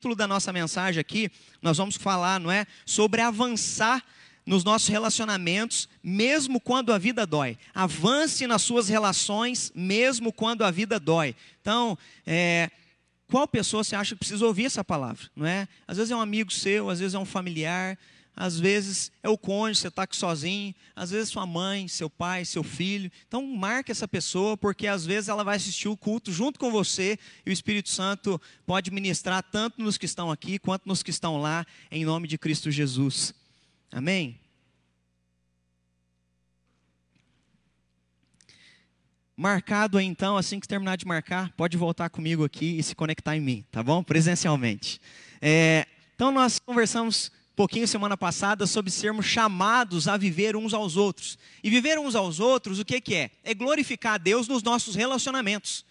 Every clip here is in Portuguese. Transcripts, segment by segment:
título da nossa mensagem aqui, nós vamos falar, não é, sobre avançar nos nossos relacionamentos, mesmo quando a vida dói. Avance nas suas relações, mesmo quando a vida dói. Então, é, qual pessoa você acha que precisa ouvir essa palavra, não é? Às vezes é um amigo seu, às vezes é um familiar, às vezes é o cônjuge, você está aqui sozinho, às vezes sua mãe, seu pai, seu filho. Então marque essa pessoa, porque às vezes ela vai assistir o culto junto com você e o Espírito Santo pode ministrar tanto nos que estão aqui quanto nos que estão lá, em nome de Cristo Jesus. Amém? Marcado então, assim que terminar de marcar, pode voltar comigo aqui e se conectar em mim, tá bom? Presencialmente. É, então nós conversamos pouquinho semana passada sobre sermos chamados a viver uns aos outros. E viver uns aos outros, o que, que é? É glorificar a Deus nos nossos relacionamentos.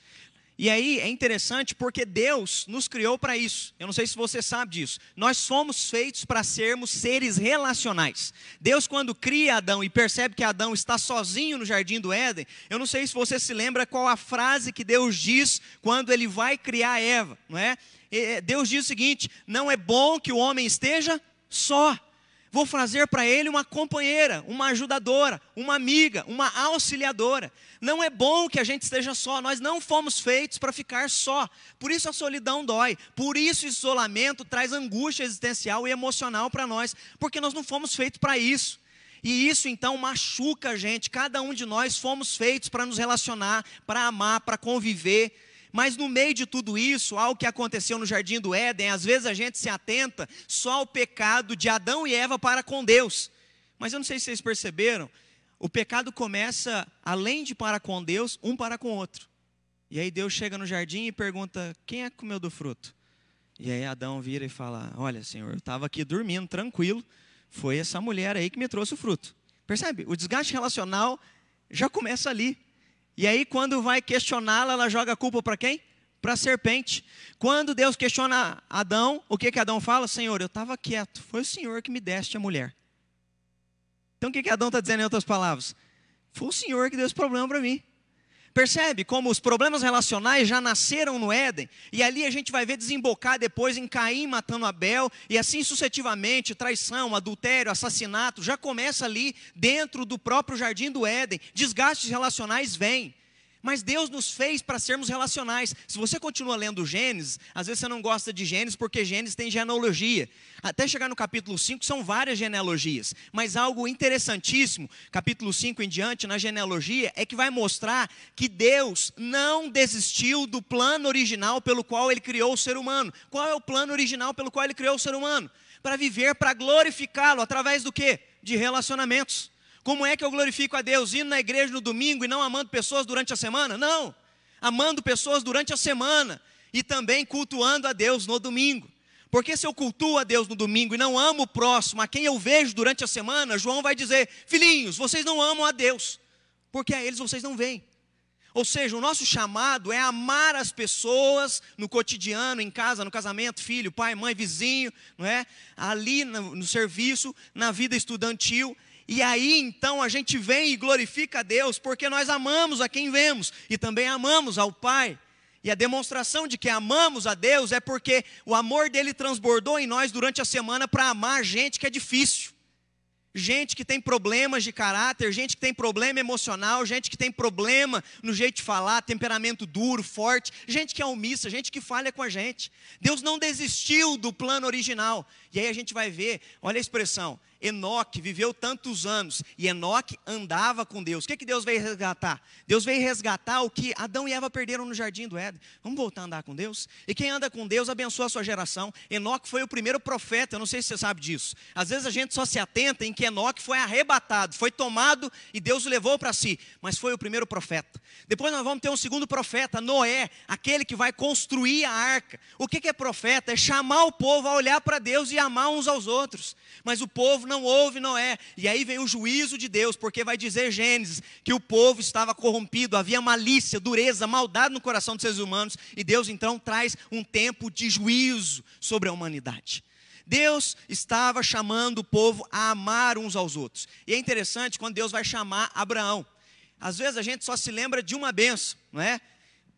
E aí é interessante porque Deus nos criou para isso. Eu não sei se você sabe disso. Nós somos feitos para sermos seres relacionais. Deus, quando cria Adão e percebe que Adão está sozinho no jardim do Éden, eu não sei se você se lembra qual a frase que Deus diz quando ele vai criar Eva, não é? Deus diz o seguinte: não é bom que o homem esteja só. Vou fazer para ele uma companheira, uma ajudadora, uma amiga, uma auxiliadora. Não é bom que a gente esteja só, nós não fomos feitos para ficar só. Por isso a solidão dói, por isso o isolamento traz angústia existencial e emocional para nós, porque nós não fomos feitos para isso. E isso então machuca a gente. Cada um de nós fomos feitos para nos relacionar, para amar, para conviver. Mas no meio de tudo isso, algo que aconteceu no jardim do Éden, às vezes a gente se atenta só ao pecado de Adão e Eva para com Deus. Mas eu não sei se vocês perceberam, o pecado começa, além de para com Deus, um para com o outro. E aí Deus chega no jardim e pergunta: quem é que comeu do fruto? E aí Adão vira e fala: Olha, Senhor, eu estava aqui dormindo, tranquilo, foi essa mulher aí que me trouxe o fruto. Percebe? O desgaste relacional já começa ali. E aí, quando vai questioná-la, ela joga a culpa para quem? Para a serpente. Quando Deus questiona Adão, o que, que Adão fala? Senhor, eu estava quieto, foi o Senhor que me deste a mulher. Então, o que, que Adão está dizendo em outras palavras? Foi o Senhor que deu esse problema para mim. Percebe como os problemas relacionais já nasceram no Éden, e ali a gente vai ver desembocar depois em Caim matando Abel, e assim sucessivamente, traição, adultério, assassinato, já começa ali dentro do próprio jardim do Éden. Desgastes relacionais vêm. Mas Deus nos fez para sermos relacionais. Se você continua lendo Gênesis, às vezes você não gosta de Gênesis porque Gênesis tem genealogia. Até chegar no capítulo 5 são várias genealogias. Mas algo interessantíssimo, capítulo 5 em diante, na genealogia, é que vai mostrar que Deus não desistiu do plano original pelo qual ele criou o ser humano. Qual é o plano original pelo qual ele criou o ser humano? Para viver, para glorificá-lo através do quê? De relacionamentos. Como é que eu glorifico a Deus? Indo na igreja no domingo e não amando pessoas durante a semana? Não. Amando pessoas durante a semana e também cultuando a Deus no domingo. Porque se eu cultuo a Deus no domingo e não amo o próximo, a quem eu vejo durante a semana, João vai dizer: Filhinhos, vocês não amam a Deus, porque a eles vocês não veem. Ou seja, o nosso chamado é amar as pessoas no cotidiano, em casa, no casamento, filho, pai, mãe, vizinho, não é? Ali no, no serviço, na vida estudantil, e aí então a gente vem e glorifica a Deus, porque nós amamos a quem vemos e também amamos ao Pai. E a demonstração de que amamos a Deus é porque o amor dele transbordou em nós durante a semana para amar gente que é difícil. Gente que tem problemas de caráter, gente que tem problema emocional, gente que tem problema no jeito de falar, temperamento duro, forte, gente que é omissa, gente que falha com a gente. Deus não desistiu do plano original. E aí a gente vai ver, olha a expressão, Enoque viveu tantos anos e Enoque andava com Deus. O que, que Deus veio resgatar? Deus veio resgatar o que Adão e Eva perderam no jardim do Éden. Vamos voltar a andar com Deus? E quem anda com Deus abençoa a sua geração. Enoque foi o primeiro profeta, eu não sei se você sabe disso. Às vezes a gente só se atenta em que Enoque foi arrebatado, foi tomado e Deus o levou para si, mas foi o primeiro profeta. Depois nós vamos ter um segundo profeta, Noé, aquele que vai construir a arca. O que, que é profeta? É chamar o povo a olhar para Deus e amar uns aos outros. Mas o povo não ouve Noé. E aí vem o juízo de Deus, porque vai dizer Gênesis que o povo estava corrompido, havia malícia, dureza, maldade no coração dos seres humanos, e Deus então traz um tempo de juízo sobre a humanidade. Deus estava chamando o povo a amar uns aos outros. E é interessante quando Deus vai chamar Abraão. Às vezes a gente só se lembra de uma benção, não é?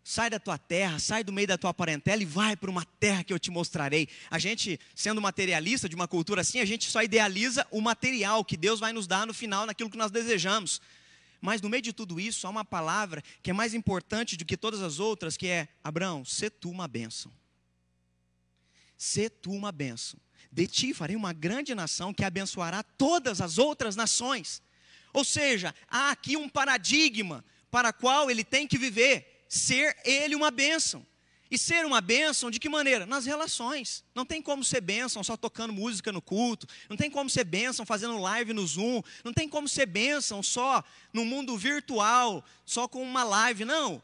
Sai da tua terra, sai do meio da tua parentela e vai para uma terra que eu te mostrarei. A gente, sendo materialista de uma cultura assim, a gente só idealiza o material que Deus vai nos dar no final, naquilo que nós desejamos. Mas no meio de tudo isso, há uma palavra que é mais importante do que todas as outras, que é: Abraão, sê tu uma bênção. Sê tu uma bênção. De ti farei uma grande nação que abençoará todas as outras nações. Ou seja, há aqui um paradigma para qual ele tem que viver ser ele uma bênção. E ser uma bênção de que maneira? Nas relações. Não tem como ser bênção só tocando música no culto. Não tem como ser bênção fazendo live no Zoom. Não tem como ser bênção só no mundo virtual, só com uma live. Não.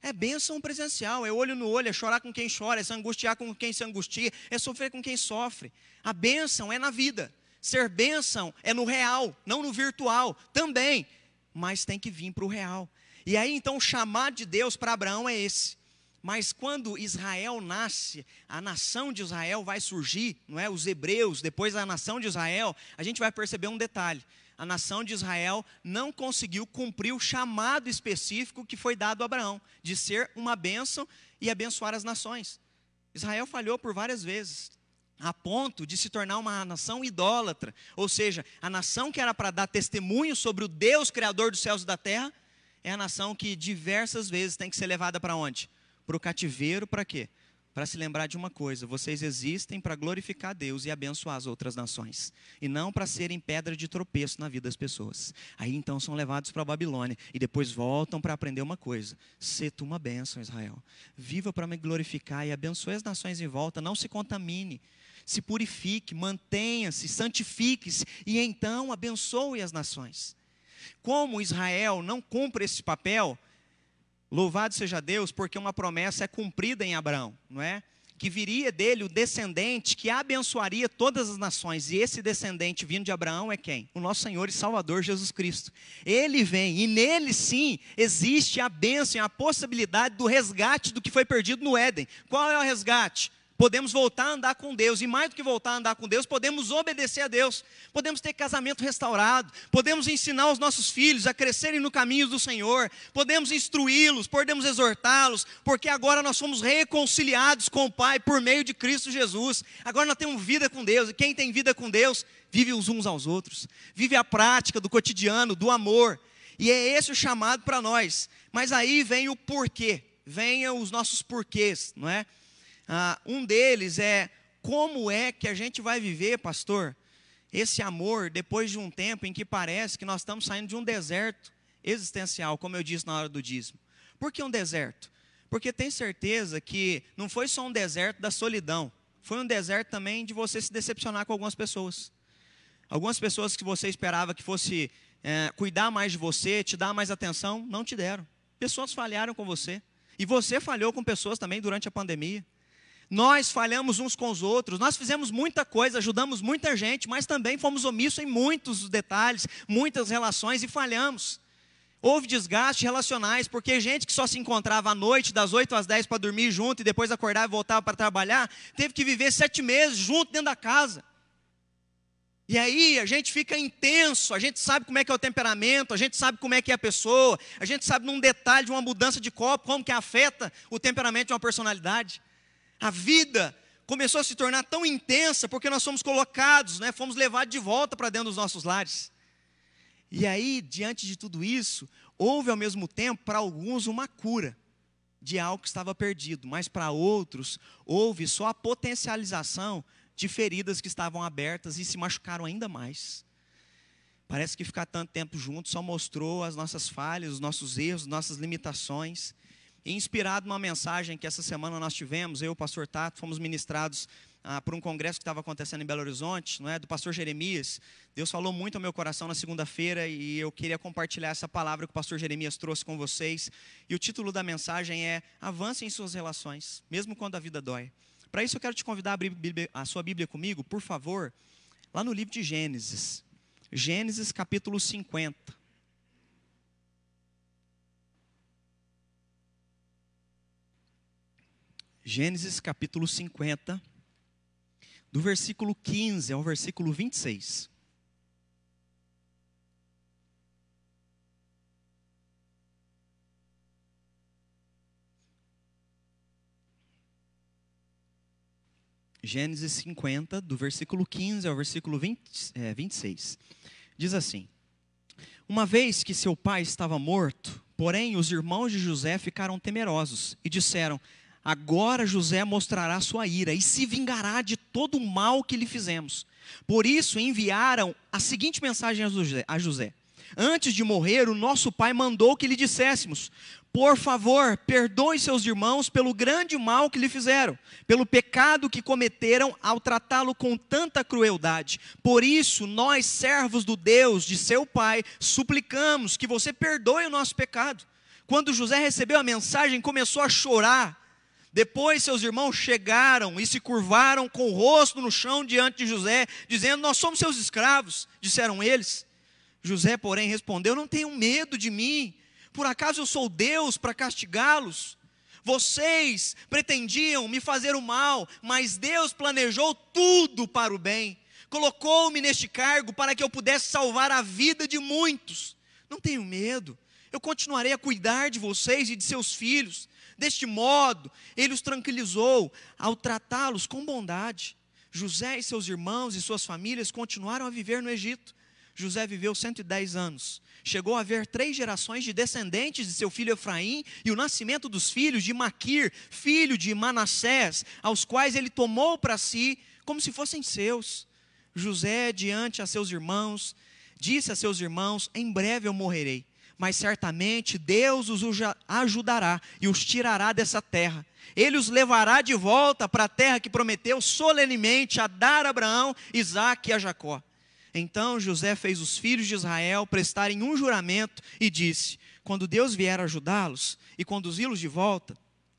É bênção presencial, é olho no olho, é chorar com quem chora, é se angustiar com quem se angustia, é sofrer com quem sofre. A bênção é na vida. Ser bênção é no real, não no virtual também. Mas tem que vir para o real. E aí então o chamado de Deus para Abraão é esse. Mas quando Israel nasce, a nação de Israel vai surgir, não é? Os hebreus, depois a nação de Israel, a gente vai perceber um detalhe. A nação de Israel não conseguiu cumprir o chamado específico que foi dado a Abraão, de ser uma bênção e abençoar as nações. Israel falhou por várias vezes, a ponto de se tornar uma nação idólatra, ou seja, a nação que era para dar testemunho sobre o Deus criador dos céus e da terra, é a nação que diversas vezes tem que ser levada para onde? Para o cativeiro, para quê? Para se lembrar de uma coisa: vocês existem para glorificar Deus e abençoar as outras nações, e não para serem pedra de tropeço na vida das pessoas. Aí então são levados para a Babilônia e depois voltam para aprender uma coisa: ser tu uma bênção, Israel. Viva para me glorificar e abençoe as nações em volta, não se contamine se purifique, mantenha-se, santifique-se e então abençoe as nações. Como Israel não cumpre esse papel, louvado seja Deus, porque uma promessa é cumprida em Abraão, não é? Que viria dele o descendente que abençoaria todas as nações, e esse descendente vindo de Abraão é quem? O nosso Senhor e Salvador Jesus Cristo. Ele vem, e nele sim existe a bênção, a possibilidade do resgate do que foi perdido no Éden. Qual é o resgate? Podemos voltar a andar com Deus, e mais do que voltar a andar com Deus, podemos obedecer a Deus, podemos ter casamento restaurado, podemos ensinar os nossos filhos a crescerem no caminho do Senhor, podemos instruí-los, podemos exortá-los, porque agora nós somos reconciliados com o Pai por meio de Cristo Jesus, agora nós temos vida com Deus, e quem tem vida com Deus, vive os uns aos outros, vive a prática do cotidiano, do amor, e é esse o chamado para nós, mas aí vem o porquê, venham os nossos porquês, não é? Ah, um deles é como é que a gente vai viver, pastor, esse amor depois de um tempo em que parece que nós estamos saindo de um deserto existencial, como eu disse na hora do dízimo. Por que um deserto? Porque tem certeza que não foi só um deserto da solidão, foi um deserto também de você se decepcionar com algumas pessoas. Algumas pessoas que você esperava que fosse é, cuidar mais de você, te dar mais atenção, não te deram. Pessoas falharam com você. E você falhou com pessoas também durante a pandemia. Nós falhamos uns com os outros, nós fizemos muita coisa, ajudamos muita gente, mas também fomos omissos em muitos detalhes, muitas relações e falhamos. Houve desgastes relacionais, porque gente que só se encontrava à noite, das 8 às 10 para dormir junto e depois acordar e voltar para trabalhar, teve que viver sete meses junto dentro da casa. E aí a gente fica intenso, a gente sabe como é que é o temperamento, a gente sabe como é que é a pessoa, a gente sabe num detalhe de uma mudança de copo, como que afeta o temperamento de uma personalidade. A vida começou a se tornar tão intensa porque nós fomos colocados, né, fomos levados de volta para dentro dos nossos lares. E aí, diante de tudo isso, houve ao mesmo tempo para alguns uma cura de algo que estava perdido, mas para outros houve só a potencialização de feridas que estavam abertas e se machucaram ainda mais. Parece que ficar tanto tempo junto só mostrou as nossas falhas, os nossos erros, nossas limitações. Inspirado numa mensagem que essa semana nós tivemos, eu e o pastor Tato, fomos ministrados ah, por um congresso que estava acontecendo em Belo Horizonte, não é, do pastor Jeremias. Deus falou muito ao meu coração na segunda-feira e eu queria compartilhar essa palavra que o pastor Jeremias trouxe com vocês. E o título da mensagem é Avance em suas relações, mesmo quando a vida dói. Para isso eu quero te convidar a abrir a sua Bíblia comigo, por favor, lá no livro de Gênesis. Gênesis capítulo 50. Gênesis capítulo 50, do versículo 15 ao versículo 26. Gênesis 50, do versículo 15 ao versículo 20, é, 26. Diz assim: Uma vez que seu pai estava morto, porém os irmãos de José ficaram temerosos e disseram: Agora José mostrará sua ira e se vingará de todo o mal que lhe fizemos. Por isso enviaram a seguinte mensagem a José: Antes de morrer, o nosso pai mandou que lhe disséssemos: por favor, perdoe seus irmãos pelo grande mal que lhe fizeram, pelo pecado que cometeram ao tratá-lo com tanta crueldade. Por isso, nós, servos do Deus de seu pai, suplicamos que você perdoe o nosso pecado. Quando José recebeu a mensagem, começou a chorar. Depois seus irmãos chegaram e se curvaram com o rosto no chão diante de José, dizendo: Nós somos seus escravos, disseram eles. José, porém, respondeu: Não tenham medo de mim por acaso eu sou Deus para castigá-los? Vocês pretendiam me fazer o mal, mas Deus planejou tudo para o bem. Colocou-me neste cargo para que eu pudesse salvar a vida de muitos. Não tenho medo. Eu continuarei a cuidar de vocês e de seus filhos. Deste modo, ele os tranquilizou ao tratá-los com bondade. José e seus irmãos e suas famílias continuaram a viver no Egito. José viveu 110 anos chegou a haver três gerações de descendentes de seu filho Efraim e o nascimento dos filhos de Maquir, filho de Manassés, aos quais ele tomou para si como se fossem seus. José, diante a seus irmãos, disse a seus irmãos: Em breve eu morrerei, mas certamente Deus os ajudará e os tirará dessa terra. Ele os levará de volta para a terra que prometeu solenemente a dar a Abraão, Isaque e a Jacó. Então José fez os filhos de Israel prestarem um juramento e disse: Quando Deus vier ajudá-los e conduzi-los de volta,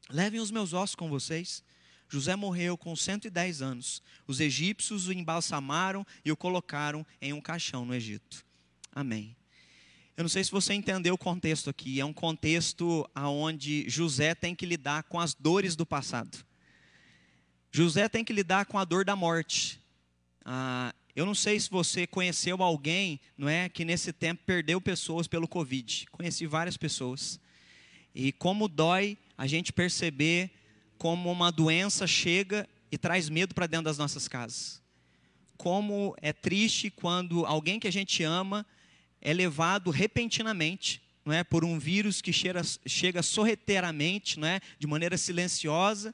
levem os meus ossos com vocês. José morreu com 110 anos. Os egípcios o embalsamaram e o colocaram em um caixão no Egito. Amém. Eu não sei se você entendeu o contexto aqui. É um contexto onde José tem que lidar com as dores do passado. José tem que lidar com a dor da morte. Ah, eu não sei se você conheceu alguém, não é, que nesse tempo perdeu pessoas pelo Covid. Conheci várias pessoas. E como dói a gente perceber como uma doença chega e traz medo para dentro das nossas casas. Como é triste quando alguém que a gente ama é levado repentinamente, não é, por um vírus que chega, chega sorrateiramente, não é, de maneira silenciosa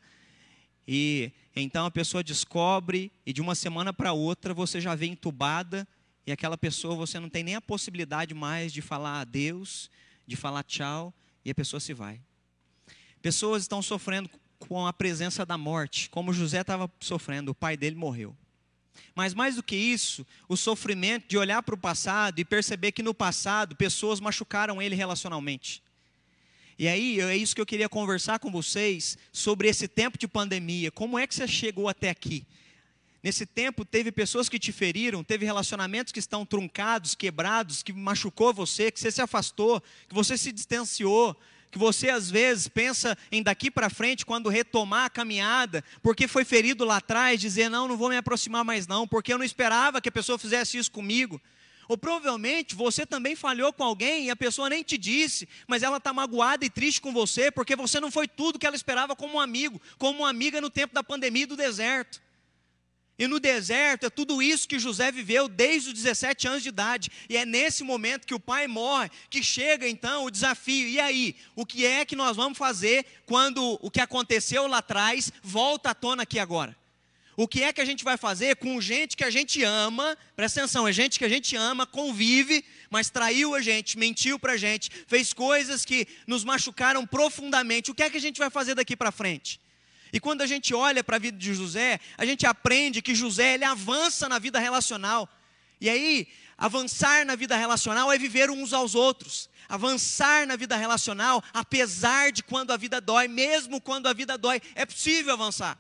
e então a pessoa descobre e de uma semana para outra você já vê entubada e aquela pessoa você não tem nem a possibilidade mais de falar adeus, de falar tchau e a pessoa se vai. Pessoas estão sofrendo com a presença da morte, como José estava sofrendo, o pai dele morreu. Mas mais do que isso, o sofrimento de olhar para o passado e perceber que no passado pessoas machucaram ele relacionalmente. E aí, é isso que eu queria conversar com vocês sobre esse tempo de pandemia. Como é que você chegou até aqui? Nesse tempo, teve pessoas que te feriram, teve relacionamentos que estão truncados, quebrados, que machucou você, que você se afastou, que você se distanciou, que você às vezes pensa em daqui para frente, quando retomar a caminhada, porque foi ferido lá atrás, dizer: não, não vou me aproximar mais, não, porque eu não esperava que a pessoa fizesse isso comigo. Ou provavelmente você também falhou com alguém e a pessoa nem te disse, mas ela está magoada e triste com você porque você não foi tudo que ela esperava como um amigo, como uma amiga no tempo da pandemia e do deserto. E no deserto é tudo isso que José viveu desde os 17 anos de idade. E é nesse momento que o pai morre que chega então o desafio. E aí, o que é que nós vamos fazer quando o que aconteceu lá atrás volta à tona aqui agora? O que é que a gente vai fazer com gente que a gente ama? Presta atenção, é gente que a gente ama, convive, mas traiu a gente, mentiu para a gente, fez coisas que nos machucaram profundamente. O que é que a gente vai fazer daqui para frente? E quando a gente olha para a vida de José, a gente aprende que José ele avança na vida relacional. E aí, avançar na vida relacional é viver uns aos outros. Avançar na vida relacional, apesar de quando a vida dói, mesmo quando a vida dói, é possível avançar.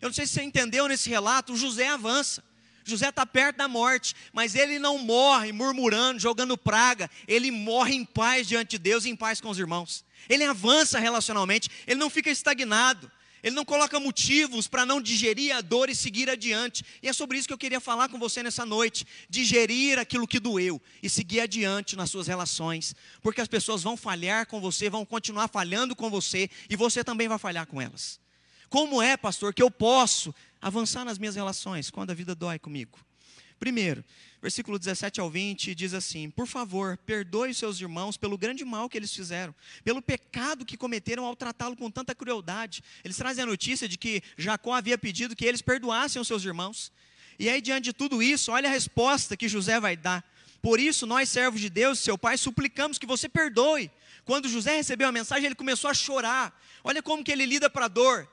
Eu não sei se você entendeu nesse relato, José avança. José está perto da morte, mas ele não morre murmurando, jogando praga, ele morre em paz diante de Deus e em paz com os irmãos. Ele avança relacionalmente, ele não fica estagnado, ele não coloca motivos para não digerir a dor e seguir adiante. E é sobre isso que eu queria falar com você nessa noite: digerir aquilo que doeu e seguir adiante nas suas relações, porque as pessoas vão falhar com você, vão continuar falhando com você e você também vai falhar com elas. Como é, pastor, que eu posso avançar nas minhas relações quando a vida dói comigo? Primeiro, versículo 17 ao 20 diz assim: Por favor, perdoe seus irmãos pelo grande mal que eles fizeram, pelo pecado que cometeram ao tratá-lo com tanta crueldade. Eles trazem a notícia de que Jacó havia pedido que eles perdoassem os seus irmãos. E aí, diante de tudo isso, olha a resposta que José vai dar. Por isso, nós, servos de Deus, seu pai, suplicamos que você perdoe. Quando José recebeu a mensagem, ele começou a chorar. Olha como que ele lida para a dor.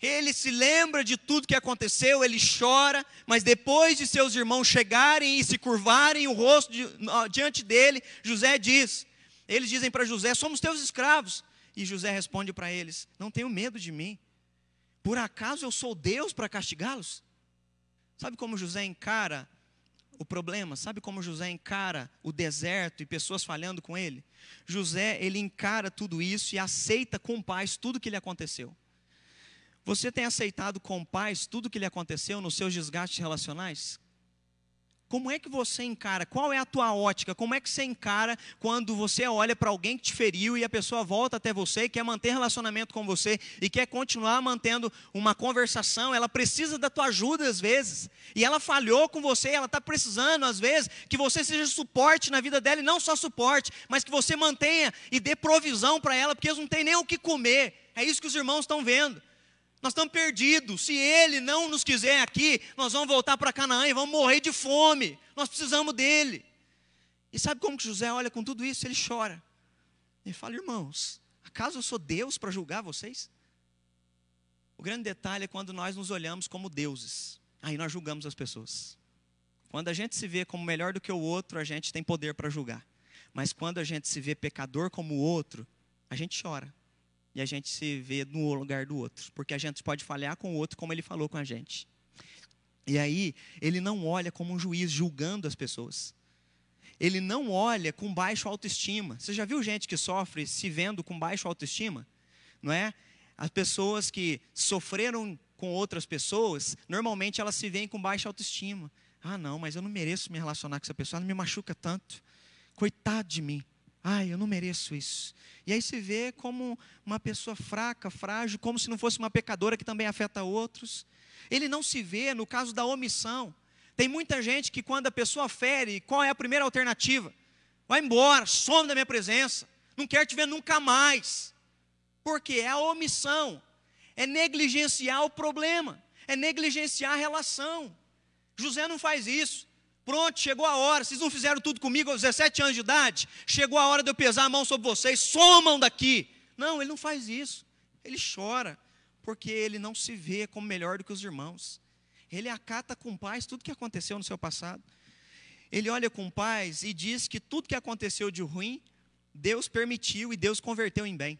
Ele se lembra de tudo que aconteceu, ele chora, mas depois de seus irmãos chegarem e se curvarem o rosto de, diante dele, José diz: Eles dizem para José: Somos teus escravos. E José responde para eles: Não tenho medo de mim. Por acaso eu sou Deus para castigá-los? Sabe como José encara o problema? Sabe como José encara o deserto e pessoas falhando com ele? José, ele encara tudo isso e aceita com paz tudo que lhe aconteceu. Você tem aceitado com paz tudo o que lhe aconteceu nos seus desgastes relacionais? Como é que você encara? Qual é a tua ótica? Como é que você encara quando você olha para alguém que te feriu e a pessoa volta até você, quer manter relacionamento com você e quer continuar mantendo uma conversação? Ela precisa da tua ajuda às vezes. E ela falhou com você, ela está precisando às vezes que você seja suporte na vida dela e não só suporte, mas que você mantenha e dê provisão para ela, porque eles não têm nem o que comer. É isso que os irmãos estão vendo. Nós estamos perdidos. Se Ele não nos quiser aqui, nós vamos voltar para Canaã e vamos morrer de fome. Nós precisamos dele. E sabe como que José olha com tudo isso? Ele chora. Ele fala, irmãos, acaso eu sou Deus para julgar vocês? O grande detalhe é quando nós nos olhamos como deuses. Aí nós julgamos as pessoas. Quando a gente se vê como melhor do que o outro, a gente tem poder para julgar. Mas quando a gente se vê pecador como o outro, a gente chora e a gente se vê no lugar do outro, porque a gente pode falhar com o outro como ele falou com a gente. E aí, ele não olha como um juiz julgando as pessoas. Ele não olha com baixo autoestima. Você já viu gente que sofre se vendo com baixo autoestima? Não é? As pessoas que sofreram com outras pessoas, normalmente elas se veem com baixa autoestima. Ah, não, mas eu não mereço me relacionar com essa pessoa, ela me machuca tanto. Coitado de mim. Ai, eu não mereço isso. E aí se vê como uma pessoa fraca, frágil, como se não fosse uma pecadora que também afeta outros. Ele não se vê no caso da omissão. Tem muita gente que quando a pessoa fere, qual é a primeira alternativa? Vai embora, some da minha presença, não quero te ver nunca mais. Porque é a omissão, é negligenciar o problema, é negligenciar a relação. José não faz isso. Pronto, chegou a hora. Vocês não fizeram tudo comigo aos 17 anos de idade? Chegou a hora de eu pesar a mão sobre vocês. Somam daqui. Não, ele não faz isso. Ele chora, porque ele não se vê como melhor do que os irmãos. Ele acata com paz tudo que aconteceu no seu passado. Ele olha com paz e diz que tudo que aconteceu de ruim, Deus permitiu e Deus converteu em bem.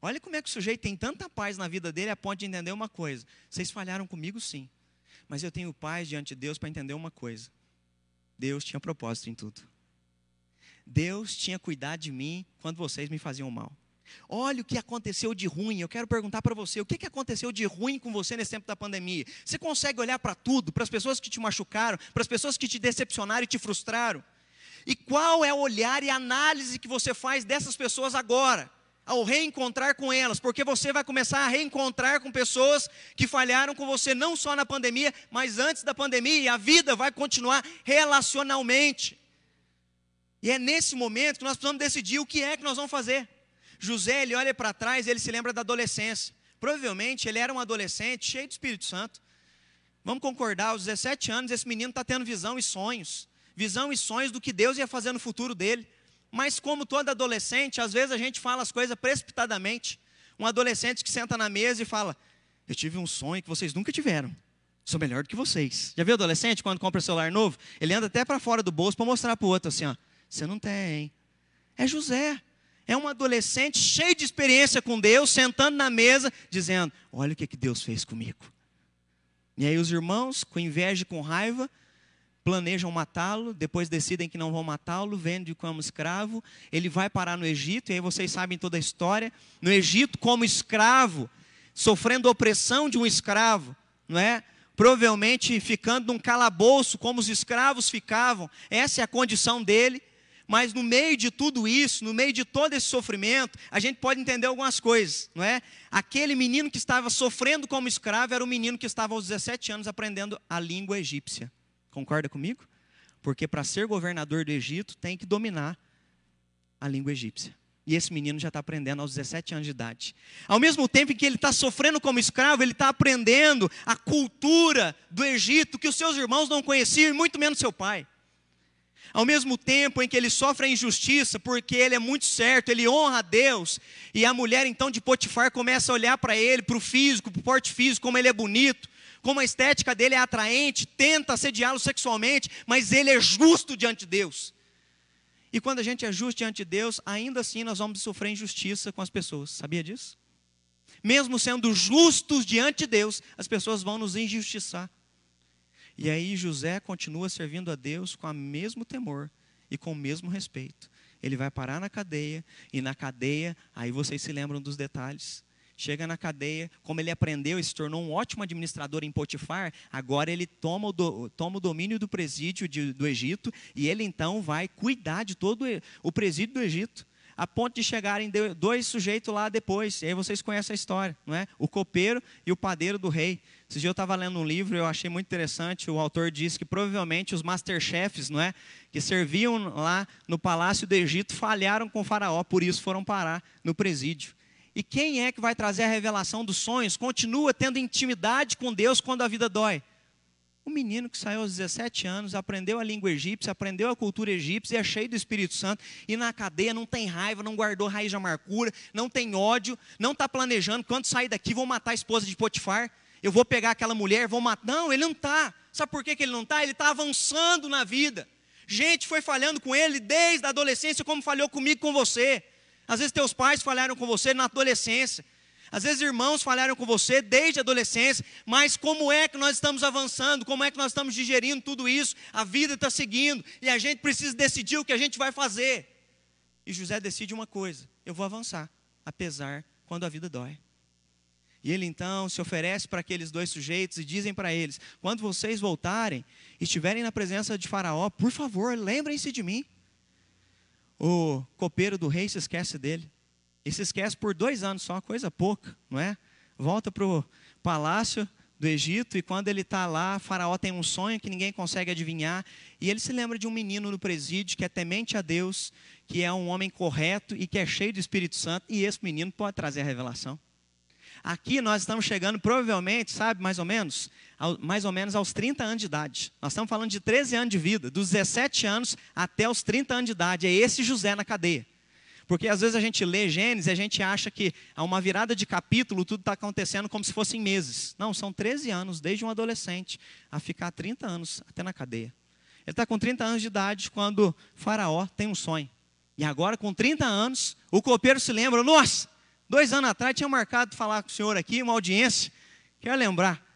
Olha como é que o sujeito tem tanta paz na vida dele a ponto de entender uma coisa. Vocês falharam comigo, sim. Mas eu tenho paz diante de Deus para entender uma coisa Deus tinha propósito em tudo. Deus tinha cuidado de mim quando vocês me faziam mal. Olha o que aconteceu de ruim. Eu quero perguntar para você: o que aconteceu de ruim com você nesse tempo da pandemia? Você consegue olhar para tudo, para as pessoas que te machucaram, para as pessoas que te decepcionaram e te frustraram? E qual é o olhar e análise que você faz dessas pessoas agora? Ao reencontrar com elas, porque você vai começar a reencontrar com pessoas que falharam com você não só na pandemia, mas antes da pandemia, e a vida vai continuar relacionalmente. E é nesse momento que nós precisamos decidir o que é que nós vamos fazer. José, ele olha para trás, ele se lembra da adolescência. Provavelmente ele era um adolescente cheio do Espírito Santo. Vamos concordar, aos 17 anos, esse menino está tendo visão e sonhos. Visão e sonhos do que Deus ia fazer no futuro dele. Mas como todo adolescente, às vezes a gente fala as coisas precipitadamente. Um adolescente que senta na mesa e fala: Eu tive um sonho que vocês nunca tiveram. Sou melhor do que vocês. Já viu adolescente quando compra celular novo? Ele anda até para fora do bolso para mostrar para o outro assim: Você não tem. É José. É um adolescente cheio de experiência com Deus, sentando na mesa, dizendo: Olha o que, que Deus fez comigo. E aí os irmãos, com inveja e com raiva, planejam matá-lo, depois decidem que não vão matá-lo, vende como escravo, ele vai parar no Egito, e aí vocês sabem toda a história, no Egito como escravo, sofrendo opressão de um escravo, não é? Provavelmente ficando num calabouço como os escravos ficavam. Essa é a condição dele. Mas no meio de tudo isso, no meio de todo esse sofrimento, a gente pode entender algumas coisas, não é? Aquele menino que estava sofrendo como escravo era o menino que estava aos 17 anos aprendendo a língua egípcia. Concorda comigo? Porque para ser governador do Egito tem que dominar a língua egípcia. E esse menino já está aprendendo aos 17 anos de idade. Ao mesmo tempo em que ele está sofrendo como escravo, ele está aprendendo a cultura do Egito que os seus irmãos não conheciam, e muito menos seu pai. Ao mesmo tempo em que ele sofre a injustiça, porque ele é muito certo, ele honra a Deus, e a mulher então de Potifar começa a olhar para ele, para o físico, para o porte físico, como ele é bonito, como a estética dele é atraente, tenta assediá-lo sexualmente, mas ele é justo diante de Deus. E quando a gente é justo diante de Deus, ainda assim nós vamos sofrer injustiça com as pessoas. Sabia disso? Mesmo sendo justos diante de Deus, as pessoas vão nos injustiçar. E aí José continua servindo a Deus com o mesmo temor e com o mesmo respeito. Ele vai parar na cadeia, e na cadeia, aí vocês se lembram dos detalhes chega na cadeia, como ele aprendeu e se tornou um ótimo administrador em Potifar, agora ele toma o, do, toma o domínio do presídio de, do Egito e ele então vai cuidar de todo o presídio do Egito, a ponto de chegarem dois sujeitos lá depois, e aí vocês conhecem a história, não é? O copeiro e o padeiro do rei. Esse dia eu estava lendo um livro, eu achei muito interessante, o autor disse que provavelmente os masterchefs, não é? Que serviam lá no palácio do Egito falharam com o faraó, por isso foram parar no presídio. E quem é que vai trazer a revelação dos sonhos? Continua tendo intimidade com Deus quando a vida dói. O menino que saiu aos 17 anos, aprendeu a língua egípcia, aprendeu a cultura egípcia, é cheio do Espírito Santo, e na cadeia não tem raiva, não guardou raiz de amargura, não tem ódio, não está planejando, quando sair daqui vou matar a esposa de Potifar, eu vou pegar aquela mulher, vou matar. Não, ele não está. Sabe por que, que ele não está? Ele está avançando na vida. Gente foi falhando com ele desde a adolescência, como falhou comigo com você. Às vezes teus pais falharam com você na adolescência. Às vezes irmãos falharam com você desde a adolescência, mas como é que nós estamos avançando? Como é que nós estamos digerindo tudo isso? A vida está seguindo e a gente precisa decidir o que a gente vai fazer. E José decide uma coisa: eu vou avançar, apesar quando a vida dói. E ele então se oferece para aqueles dois sujeitos e dizem para eles: quando vocês voltarem e estiverem na presença de Faraó, por favor, lembrem-se de mim o copeiro do rei se esquece dele. E se esquece por dois anos só, coisa pouca, não é? Volta para o palácio do Egito e quando ele está lá, Faraó tem um sonho que ninguém consegue adivinhar e ele se lembra de um menino no presídio que é temente a Deus, que é um homem correto e que é cheio do Espírito Santo e esse menino pode trazer a revelação. Aqui nós estamos chegando, provavelmente, sabe, mais ou menos, ao, mais ou menos aos 30 anos de idade. Nós estamos falando de 13 anos de vida, dos 17 anos até os 30 anos de idade. É esse José na cadeia. Porque às vezes a gente lê Gênesis e a gente acha que a uma virada de capítulo tudo está acontecendo como se fossem meses. Não, são 13 anos, desde um adolescente a ficar 30 anos até na cadeia. Ele está com 30 anos de idade quando Faraó tem um sonho. E agora, com 30 anos, o copeiro se lembra: nossa, Dois anos atrás tinha marcado falar com o senhor aqui, uma audiência. Quero lembrar.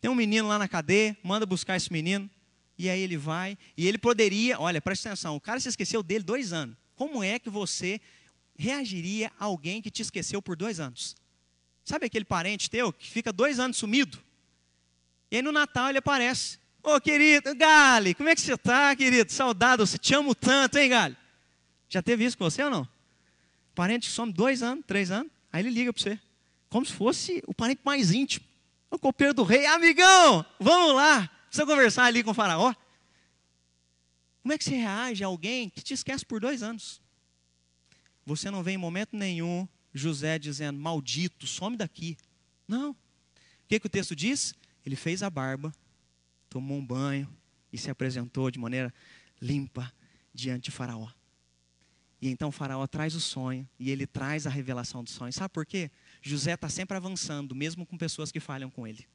Tem um menino lá na cadeia, manda buscar esse menino. E aí ele vai. E ele poderia, olha, presta atenção, o cara se esqueceu dele dois anos. Como é que você reagiria a alguém que te esqueceu por dois anos? Sabe aquele parente teu que fica dois anos sumido? E aí no Natal ele aparece. Ô oh, querido, Gali, como é que você está, querido? Saudade, você te amo tanto, hein, Gali? Já teve isso com você ou não? Parente que some dois anos, três anos, aí ele liga para você. Como se fosse o parente mais íntimo. O copeiro do rei, amigão, vamos lá. Precisa conversar ali com o faraó. Como é que você reage a alguém que te esquece por dois anos? Você não vê em momento nenhum José dizendo, maldito, some daqui. Não. O que, que o texto diz? Ele fez a barba, tomou um banho e se apresentou de maneira limpa diante de Faraó. E então o faraó traz o sonho e ele traz a revelação do sonho. Sabe por quê? José está sempre avançando, mesmo com pessoas que falham com ele.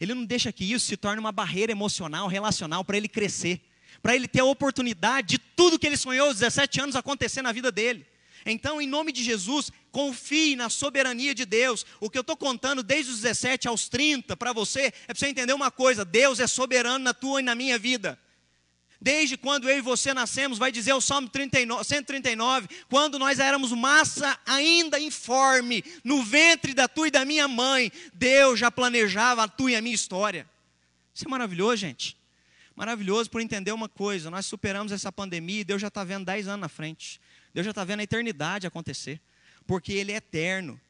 Ele não deixa que isso se torne uma barreira emocional, relacional, para ele crescer, para ele ter a oportunidade de tudo que ele sonhou aos 17 anos acontecer na vida dele. Então, em nome de Jesus, confie na soberania de Deus. O que eu estou contando desde os 17 aos 30 para você é para você entender uma coisa: Deus é soberano na tua e na minha vida. Desde quando eu e você nascemos, vai dizer o Salmo 39, 139, quando nós éramos massa ainda informe, no ventre da tua e da minha mãe, Deus já planejava a tua e a minha história. Isso é maravilhoso, gente. maravilhoso por entender uma coisa: nós superamos essa pandemia e Deus já está vendo 10 anos na frente. Deus já está vendo a eternidade acontecer, porque Ele é eterno.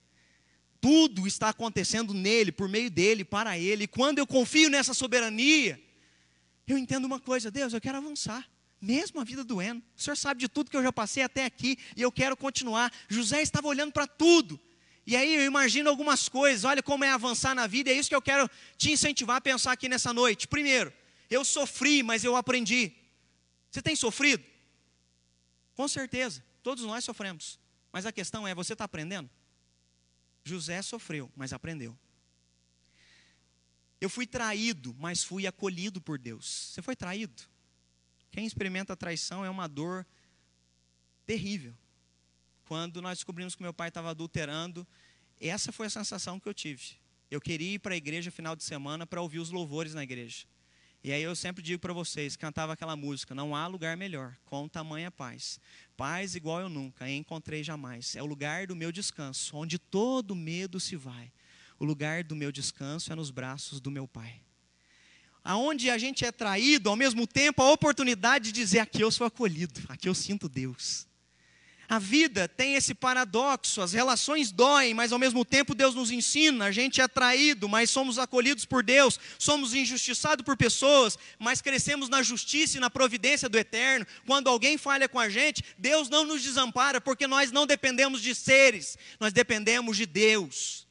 Tudo está acontecendo nele, por meio dele, para ele. E quando eu confio nessa soberania, eu entendo uma coisa: Deus, eu quero avançar mesmo a vida doendo. O Senhor sabe de tudo que eu já passei até aqui e eu quero continuar. José estava olhando para tudo. E aí eu imagino algumas coisas, olha como é avançar na vida, é isso que eu quero te incentivar a pensar aqui nessa noite. Primeiro, eu sofri, mas eu aprendi. Você tem sofrido? Com certeza, todos nós sofremos. Mas a questão é: você está aprendendo? José sofreu, mas aprendeu. Eu fui traído, mas fui acolhido por Deus. Você foi traído? Quem experimenta a traição é uma dor terrível. Quando nós descobrimos que meu pai estava adulterando, essa foi a sensação que eu tive. Eu queria ir para a igreja final de semana para ouvir os louvores na igreja. E aí eu sempre digo para vocês, cantava aquela música, não há lugar melhor, com tamanha paz. Paz igual eu nunca encontrei jamais. É o lugar do meu descanso, onde todo medo se vai. O lugar do meu descanso é nos braços do meu pai aonde a gente é traído, ao mesmo tempo a oportunidade de dizer aqui eu sou acolhido, aqui eu sinto Deus. A vida tem esse paradoxo, as relações doem, mas ao mesmo tempo Deus nos ensina, a gente é traído, mas somos acolhidos por Deus, somos injustiçados por pessoas, mas crescemos na justiça e na providência do eterno. Quando alguém falha com a gente, Deus não nos desampara, porque nós não dependemos de seres, nós dependemos de Deus.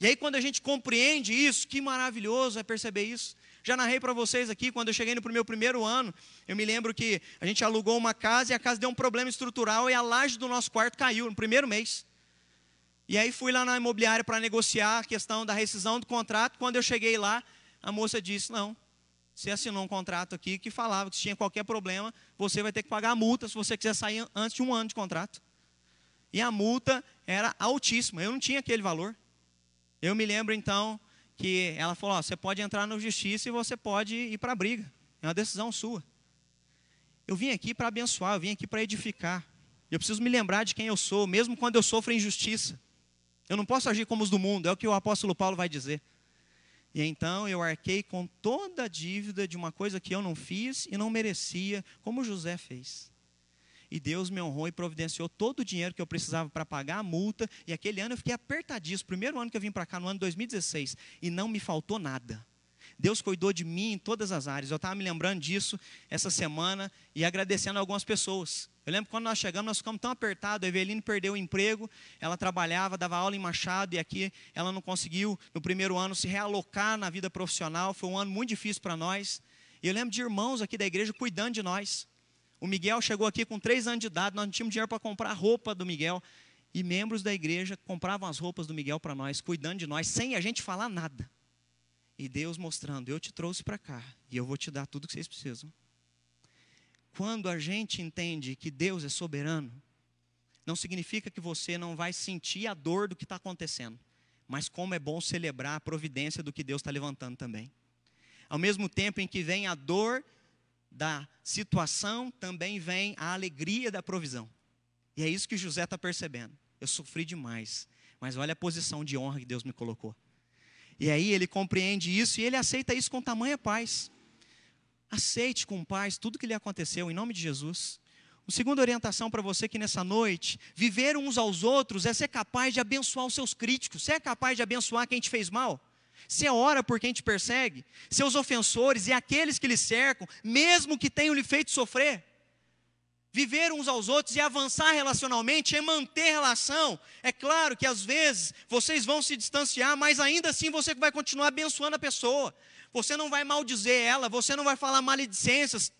E aí, quando a gente compreende isso, que maravilhoso é perceber isso. Já narrei para vocês aqui, quando eu cheguei no meu primeiro ano, eu me lembro que a gente alugou uma casa e a casa deu um problema estrutural e a laje do nosso quarto caiu no primeiro mês. E aí fui lá na imobiliária para negociar a questão da rescisão do contrato. Quando eu cheguei lá, a moça disse: Não, você assinou um contrato aqui que falava que se tinha qualquer problema, você vai ter que pagar a multa se você quiser sair antes de um ano de contrato. E a multa era altíssima, eu não tinha aquele valor. Eu me lembro então que ela falou: você pode entrar na justiça e você pode ir para a briga. É uma decisão sua. Eu vim aqui para abençoar, eu vim aqui para edificar. Eu preciso me lembrar de quem eu sou, mesmo quando eu sofro injustiça. Eu não posso agir como os do mundo, é o que o apóstolo Paulo vai dizer. E então eu arquei com toda a dívida de uma coisa que eu não fiz e não merecia, como José fez. E Deus me honrou e providenciou todo o dinheiro que eu precisava para pagar a multa. E aquele ano eu fiquei apertadíssimo. Primeiro ano que eu vim para cá, no ano de 2016. E não me faltou nada. Deus cuidou de mim em todas as áreas. Eu estava me lembrando disso essa semana e agradecendo algumas pessoas. Eu lembro quando nós chegamos, nós ficamos tão apertados. A Eveline perdeu o emprego, ela trabalhava, dava aula em Machado, e aqui ela não conseguiu, no primeiro ano, se realocar na vida profissional. Foi um ano muito difícil para nós. E eu lembro de irmãos aqui da igreja cuidando de nós. O Miguel chegou aqui com três anos de idade, nós não tínhamos dinheiro para comprar roupa do Miguel. E membros da igreja compravam as roupas do Miguel para nós, cuidando de nós, sem a gente falar nada. E Deus mostrando: eu te trouxe para cá e eu vou te dar tudo que vocês precisam. Quando a gente entende que Deus é soberano, não significa que você não vai sentir a dor do que está acontecendo, mas como é bom celebrar a providência do que Deus está levantando também. Ao mesmo tempo em que vem a dor da situação também vem a alegria da provisão. E é isso que José está percebendo. Eu sofri demais, mas olha a posição de honra que Deus me colocou. E aí ele compreende isso e ele aceita isso com tamanha paz. Aceite com paz tudo que lhe aconteceu, em nome de Jesus. Uma segunda orientação para você que nessa noite, viver uns aos outros é ser capaz de abençoar os seus críticos. Você é capaz de abençoar quem te fez mal? Você ora por quem te persegue, seus ofensores e aqueles que lhe cercam, mesmo que tenham lhe feito sofrer. Viver uns aos outros e avançar relacionalmente é manter relação. É claro que às vezes vocês vão se distanciar, mas ainda assim você vai continuar abençoando a pessoa. Você não vai maldizer ela, você não vai falar maledicências,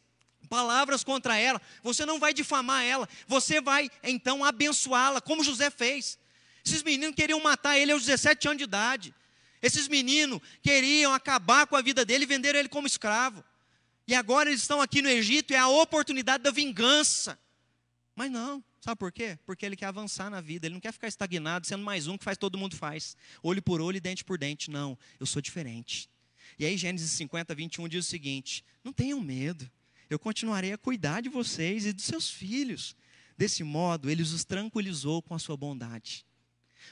palavras contra ela, você não vai difamar ela, você vai então abençoá-la, como José fez. Esses meninos queriam matar ele aos 17 anos de idade. Esses meninos queriam acabar com a vida dele e venderam ele como escravo. E agora eles estão aqui no Egito, é a oportunidade da vingança. Mas não, sabe por quê? Porque ele quer avançar na vida, ele não quer ficar estagnado, sendo mais um que faz todo mundo faz. Olho por olho e dente por dente. Não, eu sou diferente. E aí Gênesis 50, 21 diz o seguinte: Não tenham medo, eu continuarei a cuidar de vocês e dos seus filhos. Desse modo, ele os tranquilizou com a sua bondade.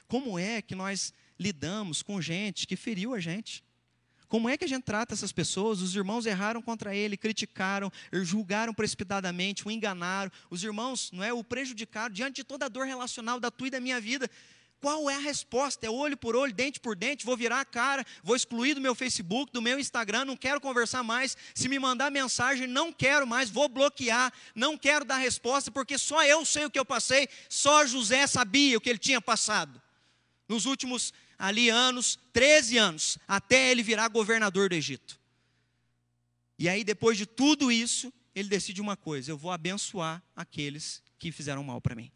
Como é que nós lidamos com gente que feriu a gente? Como é que a gente trata essas pessoas? Os irmãos erraram contra ele, criticaram, julgaram precipitadamente, o enganaram. Os irmãos, não é, o prejudicaram diante de toda a dor relacional da tua e da minha vida. Qual é a resposta? É olho por olho, dente por dente, vou virar a cara, vou excluir do meu Facebook, do meu Instagram, não quero conversar mais. Se me mandar mensagem, não quero mais, vou bloquear, não quero dar resposta, porque só eu sei o que eu passei, só José sabia o que ele tinha passado. Nos últimos ali anos, 13 anos, até ele virar governador do Egito. E aí, depois de tudo isso, ele decide uma coisa: eu vou abençoar aqueles que fizeram mal para mim.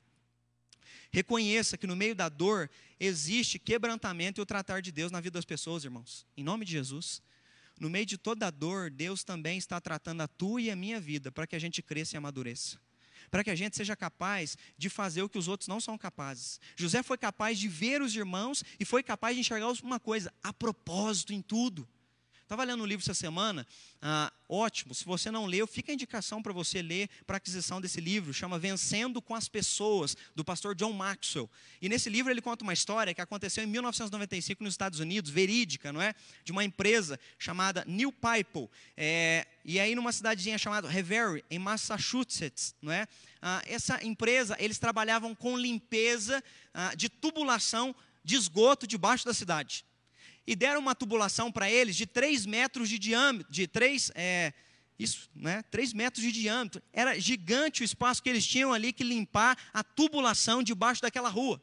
Reconheça que no meio da dor existe quebrantamento e o tratar de Deus na vida das pessoas, irmãos. Em nome de Jesus. No meio de toda a dor, Deus também está tratando a tua e a minha vida para que a gente cresça e amadureça. Para que a gente seja capaz de fazer o que os outros não são capazes. José foi capaz de ver os irmãos e foi capaz de enxergar uma coisa, a propósito em tudo. Estava lendo um livro essa semana, ah, ótimo. Se você não leu, fica a indicação para você ler para aquisição desse livro. Chama Vencendo com as Pessoas, do pastor John Maxwell. E nesse livro ele conta uma história que aconteceu em 1995 nos Estados Unidos, verídica, não é? De uma empresa chamada New Pipe. É, e aí numa cidadezinha chamada Revere, em Massachusetts, não é? Ah, essa empresa, eles trabalhavam com limpeza ah, de tubulação de esgoto debaixo da cidade e deram uma tubulação para eles de 3 metros de diâmetro, de 3, é, isso, né? 3 metros de diâmetro. Era gigante o espaço que eles tinham ali que limpar a tubulação debaixo daquela rua.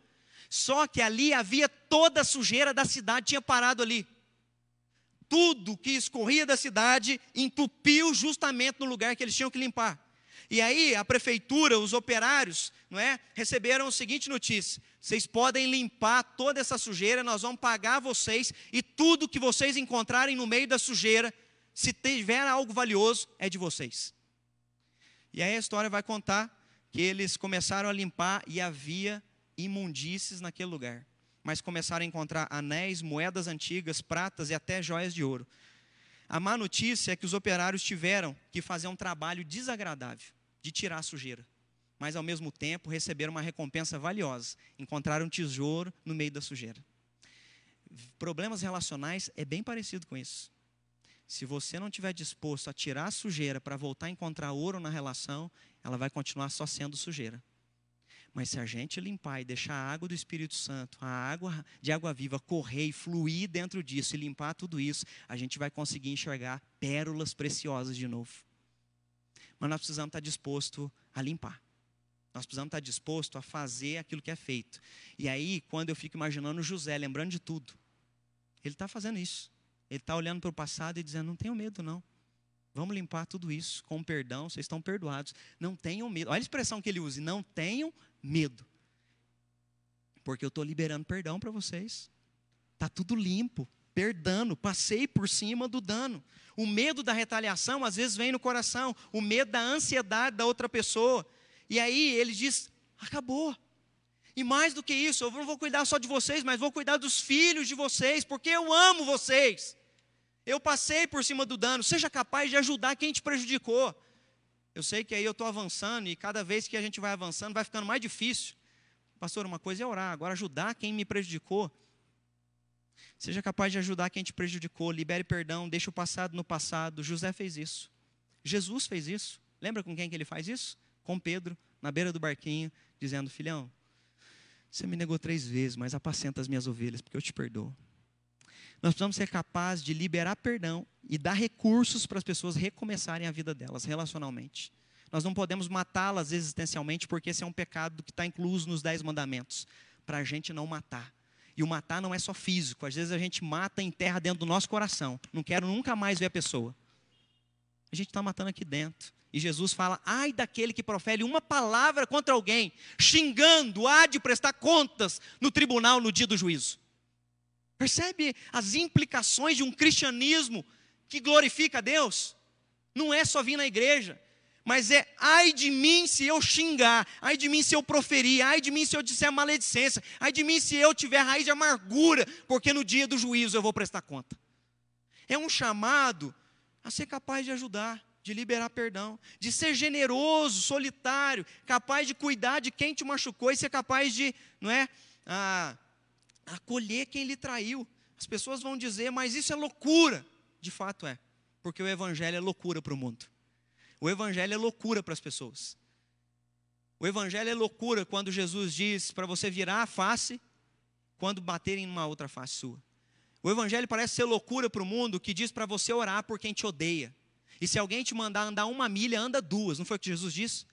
Só que ali havia toda a sujeira da cidade, tinha parado ali. Tudo que escorria da cidade entupiu justamente no lugar que eles tinham que limpar. E aí a prefeitura, os operários, não é, receberam a seguinte notícia: vocês podem limpar toda essa sujeira, nós vamos pagar vocês e tudo que vocês encontrarem no meio da sujeira, se tiver algo valioso, é de vocês. E aí a história vai contar que eles começaram a limpar e havia imundícies naquele lugar. Mas começaram a encontrar anéis, moedas antigas, pratas e até joias de ouro. A má notícia é que os operários tiveram que fazer um trabalho desagradável de tirar a sujeira. Mas ao mesmo tempo receberam uma recompensa valiosa. Encontraram um tesouro no meio da sujeira. Problemas relacionais é bem parecido com isso. Se você não estiver disposto a tirar a sujeira para voltar a encontrar ouro na relação, ela vai continuar só sendo sujeira. Mas se a gente limpar e deixar a água do Espírito Santo, a água de água viva correr e fluir dentro disso e limpar tudo isso, a gente vai conseguir enxergar pérolas preciosas de novo mas nós precisamos estar disposto a limpar. Nós precisamos estar disposto a fazer aquilo que é feito. E aí, quando eu fico imaginando José, lembrando de tudo, ele está fazendo isso. Ele está olhando para o passado e dizendo: não tenham medo, não. Vamos limpar tudo isso com perdão, vocês estão perdoados. Não tenham medo. Olha a expressão que ele usa: não tenham medo. Porque eu estou liberando perdão para vocês. Está tudo limpo, perdando, passei por cima do dano. O medo da retaliação às vezes vem no coração, o medo da ansiedade da outra pessoa. E aí ele diz: acabou. E mais do que isso, eu não vou cuidar só de vocês, mas vou cuidar dos filhos de vocês, porque eu amo vocês. Eu passei por cima do dano, seja capaz de ajudar quem te prejudicou. Eu sei que aí eu estou avançando e cada vez que a gente vai avançando vai ficando mais difícil. Pastor, uma coisa é orar, agora ajudar quem me prejudicou. Seja capaz de ajudar quem te prejudicou, libere perdão, deixe o passado no passado. José fez isso. Jesus fez isso. Lembra com quem que ele faz isso? Com Pedro, na beira do barquinho, dizendo: Filhão, você me negou três vezes, mas apacenta as minhas ovelhas, porque eu te perdoo. Nós precisamos ser capazes de liberar perdão e dar recursos para as pessoas recomeçarem a vida delas relacionalmente. Nós não podemos matá-las existencialmente, porque esse é um pecado que está incluso nos Dez Mandamentos para a gente não matar. E o matar não é só físico, às vezes a gente mata em terra dentro do nosso coração. Não quero nunca mais ver a pessoa. A gente está matando aqui dentro. E Jesus fala: ai daquele que profere uma palavra contra alguém, xingando, há de prestar contas no tribunal no dia do juízo. Percebe as implicações de um cristianismo que glorifica a Deus? Não é só vir na igreja, mas é ai de mim se eu xingar, ai de mim se eu proferir, ai de mim se eu disser maledicência, ai de mim se eu tiver raiz de amargura, porque no dia do juízo eu vou prestar conta. É um chamado a ser capaz de ajudar, de liberar perdão, de ser generoso, solitário, capaz de cuidar de quem te machucou e ser capaz de, não é, a, acolher quem lhe traiu. As pessoas vão dizer, mas isso é loucura. De fato é. Porque o evangelho é loucura para o mundo. O evangelho é loucura para as pessoas. O evangelho é loucura quando Jesus diz para você virar a face quando baterem numa outra face sua. O evangelho parece ser loucura para o mundo que diz para você orar por quem te odeia. E se alguém te mandar andar uma milha, anda duas. Não foi o que Jesus disse?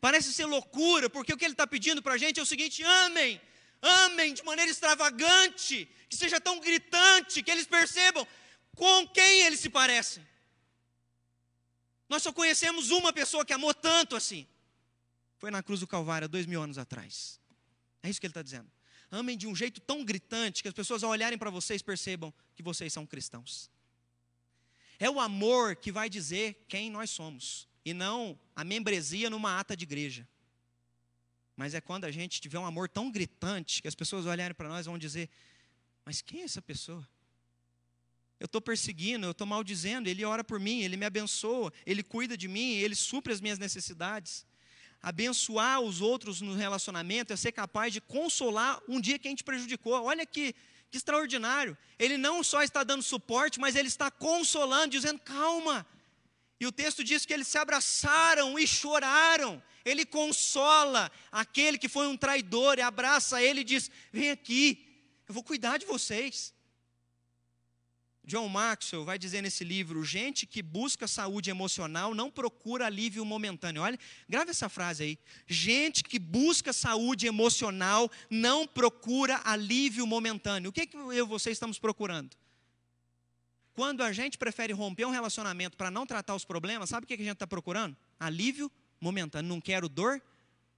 Parece ser loucura, porque o que ele está pedindo para a gente é o seguinte: amem, amem de maneira extravagante, que seja tão gritante, que eles percebam com quem eles se parecem. Nós só conhecemos uma pessoa que amou tanto assim. Foi na cruz do Calvário, dois mil anos atrás. É isso que ele está dizendo. Amem de um jeito tão gritante que as pessoas, ao olharem para vocês, percebam que vocês são cristãos. É o amor que vai dizer quem nós somos, e não a membresia numa ata de igreja. Mas é quando a gente tiver um amor tão gritante que as pessoas olharem para nós e vão dizer: Mas quem é essa pessoa? Eu estou perseguindo, eu estou maldizendo, ele ora por mim, ele me abençoa, ele cuida de mim, ele supre as minhas necessidades. Abençoar os outros no relacionamento é ser capaz de consolar um dia que a gente prejudicou. Olha que que extraordinário. Ele não só está dando suporte, mas ele está consolando, dizendo: calma. E o texto diz que eles se abraçaram e choraram. Ele consola aquele que foi um traidor e abraça ele e diz: Vem aqui, eu vou cuidar de vocês. John Maxwell vai dizer nesse livro: gente que busca saúde emocional não procura alívio momentâneo. Olha, grave essa frase aí. Gente que busca saúde emocional não procura alívio momentâneo. O que, é que eu e você estamos procurando? Quando a gente prefere romper um relacionamento para não tratar os problemas, sabe o que a gente está procurando? Alívio momentâneo. Não quero dor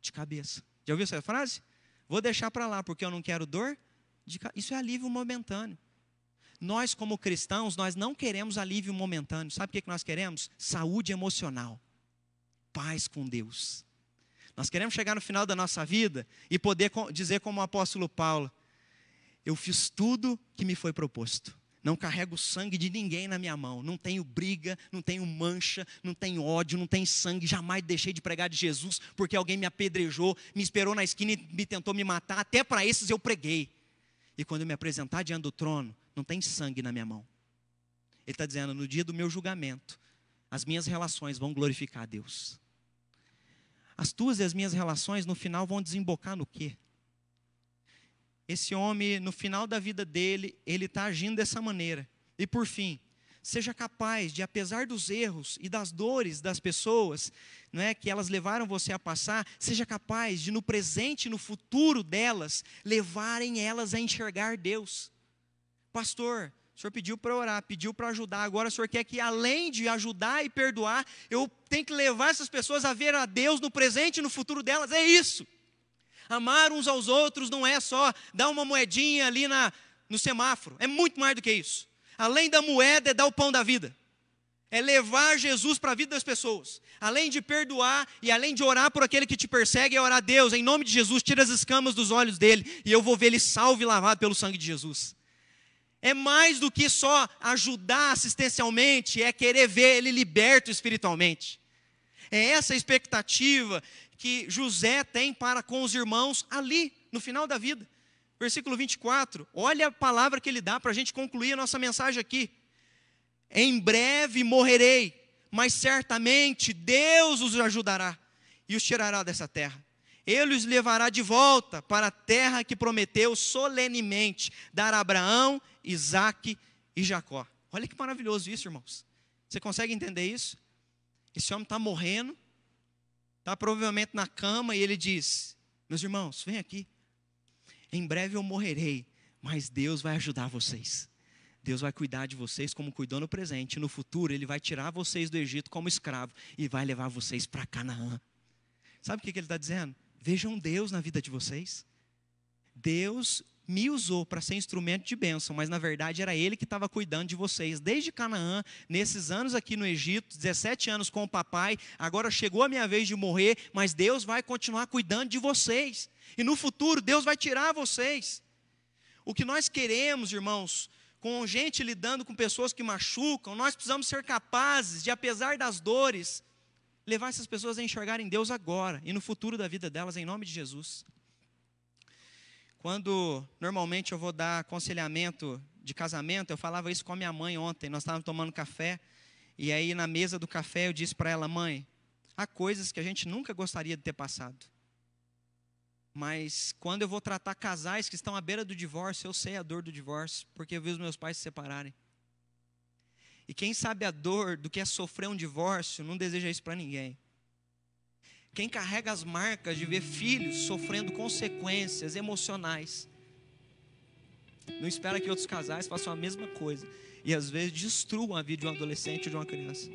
de cabeça. Já ouviu essa frase? Vou deixar para lá, porque eu não quero dor de cabeça. Isso é alívio momentâneo. Nós, como cristãos, nós não queremos alívio momentâneo. Sabe o que nós queremos? Saúde emocional. Paz com Deus. Nós queremos chegar no final da nossa vida e poder dizer, como o apóstolo Paulo: Eu fiz tudo que me foi proposto. Não carrego sangue de ninguém na minha mão. Não tenho briga, não tenho mancha, não tenho ódio, não tenho sangue. Jamais deixei de pregar de Jesus porque alguém me apedrejou, me esperou na esquina e me tentou me matar. Até para esses eu preguei. E quando eu me apresentar diante do trono, não tem sangue na minha mão. Ele está dizendo: no dia do meu julgamento, as minhas relações vão glorificar a Deus. As tuas e as minhas relações no final vão desembocar no quê? Esse homem, no final da vida dele, ele está agindo dessa maneira. E por fim, seja capaz de, apesar dos erros e das dores das pessoas, não é, que elas levaram você a passar, seja capaz de, no presente e no futuro delas, levarem elas a enxergar Deus. Pastor, o senhor pediu para orar, pediu para ajudar, agora o senhor quer que além de ajudar e perdoar, eu tenho que levar essas pessoas a ver a Deus no presente e no futuro delas. É isso. Amar uns aos outros não é só dar uma moedinha ali na, no semáforo, é muito mais do que isso. Além da moeda, é dar o pão da vida. É levar Jesus para a vida das pessoas. Além de perdoar e além de orar por aquele que te persegue, é orar a Deus, em nome de Jesus, tira as escamas dos olhos dele e eu vou ver ele salvo e lavado pelo sangue de Jesus é mais do que só ajudar assistencialmente, é querer ver ele liberto espiritualmente. É essa expectativa que José tem para com os irmãos ali, no final da vida. Versículo 24, olha a palavra que ele dá para a gente concluir a nossa mensagem aqui. Em breve morrerei, mas certamente Deus os ajudará e os tirará dessa terra. Ele os levará de volta para a terra que prometeu solenemente dar a Abraão Isaac e Jacó. Olha que maravilhoso isso, irmãos. Você consegue entender isso? Esse homem está morrendo, está provavelmente na cama, e ele diz: Meus irmãos, vem aqui. Em breve eu morrerei, mas Deus vai ajudar vocês. Deus vai cuidar de vocês como cuidou no presente. No futuro, Ele vai tirar vocês do Egito como escravo e vai levar vocês para Canaã. Sabe o que ele está dizendo? Vejam Deus na vida de vocês. Deus me usou para ser instrumento de bênção, mas na verdade era Ele que estava cuidando de vocês. Desde Canaã, nesses anos aqui no Egito, 17 anos com o papai, agora chegou a minha vez de morrer, mas Deus vai continuar cuidando de vocês. E no futuro, Deus vai tirar vocês. O que nós queremos, irmãos, com gente lidando com pessoas que machucam, nós precisamos ser capazes de, apesar das dores, levar essas pessoas a enxergarem Deus agora e no futuro da vida delas, em nome de Jesus. Quando normalmente eu vou dar aconselhamento de casamento, eu falava isso com a minha mãe ontem. Nós estávamos tomando café e aí na mesa do café eu disse para ela, mãe, há coisas que a gente nunca gostaria de ter passado. Mas quando eu vou tratar casais que estão à beira do divórcio, eu sei a dor do divórcio, porque eu vi os meus pais se separarem. E quem sabe a dor do que é sofrer um divórcio, não deseja isso para ninguém. Quem carrega as marcas de ver filhos sofrendo consequências emocionais, não espera que outros casais façam a mesma coisa e às vezes destruam a vida de um adolescente ou de uma criança.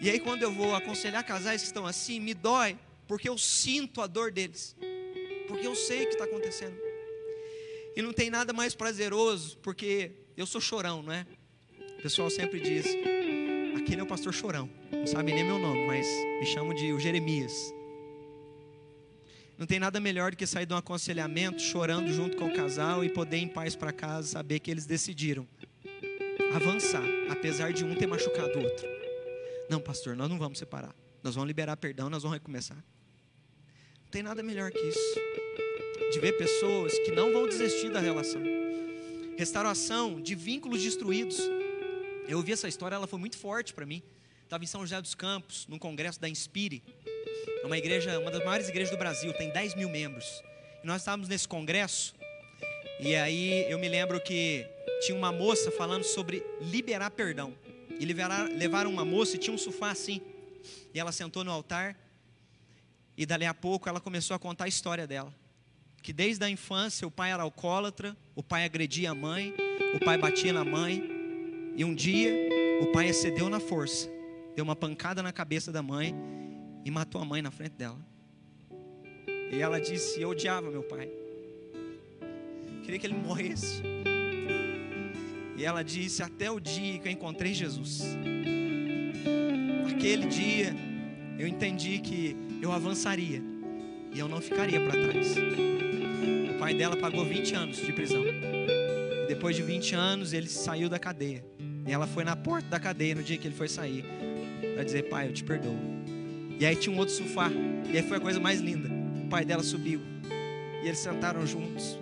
E aí, quando eu vou aconselhar casais que estão assim, me dói, porque eu sinto a dor deles, porque eu sei o que está acontecendo. E não tem nada mais prazeroso, porque eu sou chorão, não é? O pessoal sempre diz: aquele é o pastor chorão, não sabe nem meu nome, mas me chamam de Jeremias. Não tem nada melhor do que sair de um aconselhamento chorando junto com o casal e poder ir em paz para casa, saber que eles decidiram avançar, apesar de um ter machucado o outro. Não, pastor, nós não vamos separar. Nós vamos liberar perdão, nós vamos recomeçar. Não tem nada melhor que isso. De ver pessoas que não vão desistir da relação. Restauração de vínculos destruídos. Eu ouvi essa história, ela foi muito forte para mim. Estava em São José dos Campos, num congresso da Inspire. Uma igreja, uma das maiores igrejas do Brasil, tem 10 mil membros. E nós estávamos nesse congresso, e aí eu me lembro que tinha uma moça falando sobre liberar perdão. E liberar, levaram uma moça e tinha um sofá assim. E ela sentou no altar, e dali a pouco ela começou a contar a história dela. Que desde a infância o pai era alcoólatra, o pai agredia a mãe, o pai batia na mãe, e um dia o pai excedeu na força, deu uma pancada na cabeça da mãe e matou a mãe na frente dela. E ela disse: Eu odiava meu pai, queria que ele morresse. E ela disse: Até o dia que eu encontrei Jesus. Aquele dia eu entendi que eu avançaria e eu não ficaria para trás. O pai dela pagou 20 anos de prisão. Depois de 20 anos ele saiu da cadeia. E ela foi na porta da cadeia no dia que ele foi sair para dizer: Pai, eu te perdoo. E aí tinha um outro sofá. E aí foi a coisa mais linda. O pai dela subiu. E eles sentaram juntos.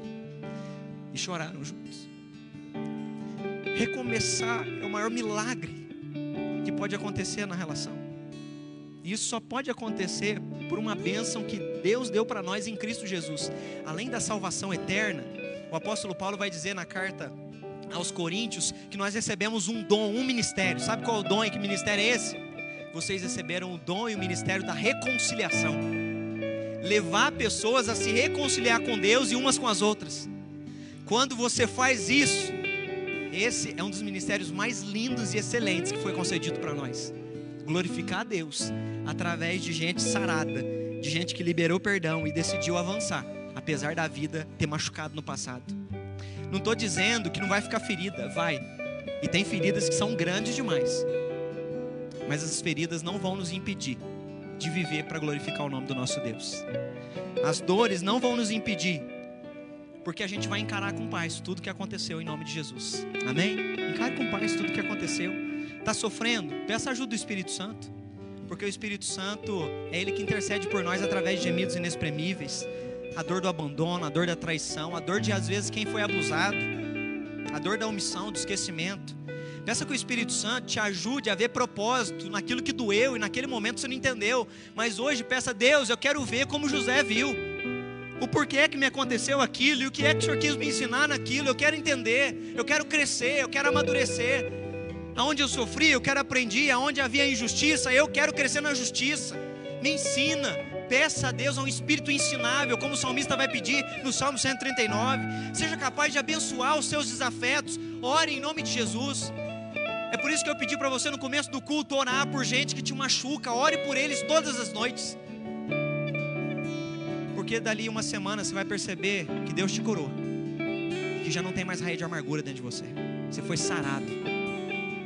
E choraram juntos. Recomeçar é o maior milagre que pode acontecer na relação. E isso só pode acontecer por uma bênção que Deus deu para nós em Cristo Jesus. Além da salvação eterna, o apóstolo Paulo vai dizer na carta aos Coríntios que nós recebemos um dom, um ministério. Sabe qual é o dom e que ministério é esse? vocês receberam o dom e o ministério da reconciliação. Levar pessoas a se reconciliar com Deus e umas com as outras. Quando você faz isso, esse é um dos ministérios mais lindos e excelentes que foi concedido para nós. Glorificar a Deus através de gente sarada, de gente que liberou perdão e decidiu avançar, apesar da vida ter machucado no passado. Não estou dizendo que não vai ficar ferida, vai. E tem feridas que são grandes demais mas as feridas não vão nos impedir de viver para glorificar o nome do nosso Deus. As dores não vão nos impedir, porque a gente vai encarar com paz tudo que aconteceu em nome de Jesus. Amém? Encare com paz tudo que aconteceu. Está sofrendo? Peça ajuda do Espírito Santo, porque o Espírito Santo é Ele que intercede por nós através de gemidos inexprimíveis. A dor do abandono, a dor da traição, a dor de às vezes quem foi abusado, a dor da omissão, do esquecimento. Peça que o Espírito Santo te ajude a ver propósito naquilo que doeu e naquele momento você não entendeu. Mas hoje peça a Deus, eu quero ver como José viu. O porquê que me aconteceu aquilo e o que é que o Senhor quis me ensinar naquilo. Eu quero entender, eu quero crescer, eu quero amadurecer. Aonde eu sofri, eu quero aprender. Aonde havia injustiça, eu quero crescer na justiça. Me ensina, peça a Deus um espírito ensinável, como o salmista vai pedir no Salmo 139. Seja capaz de abençoar os seus desafetos. Ore em nome de Jesus. É por isso que eu pedi para você no começo do culto orar por gente que te machuca. Ore por eles todas as noites. Porque dali uma semana você vai perceber que Deus te curou. Que já não tem mais raiz de amargura dentro de você. Você foi sarado.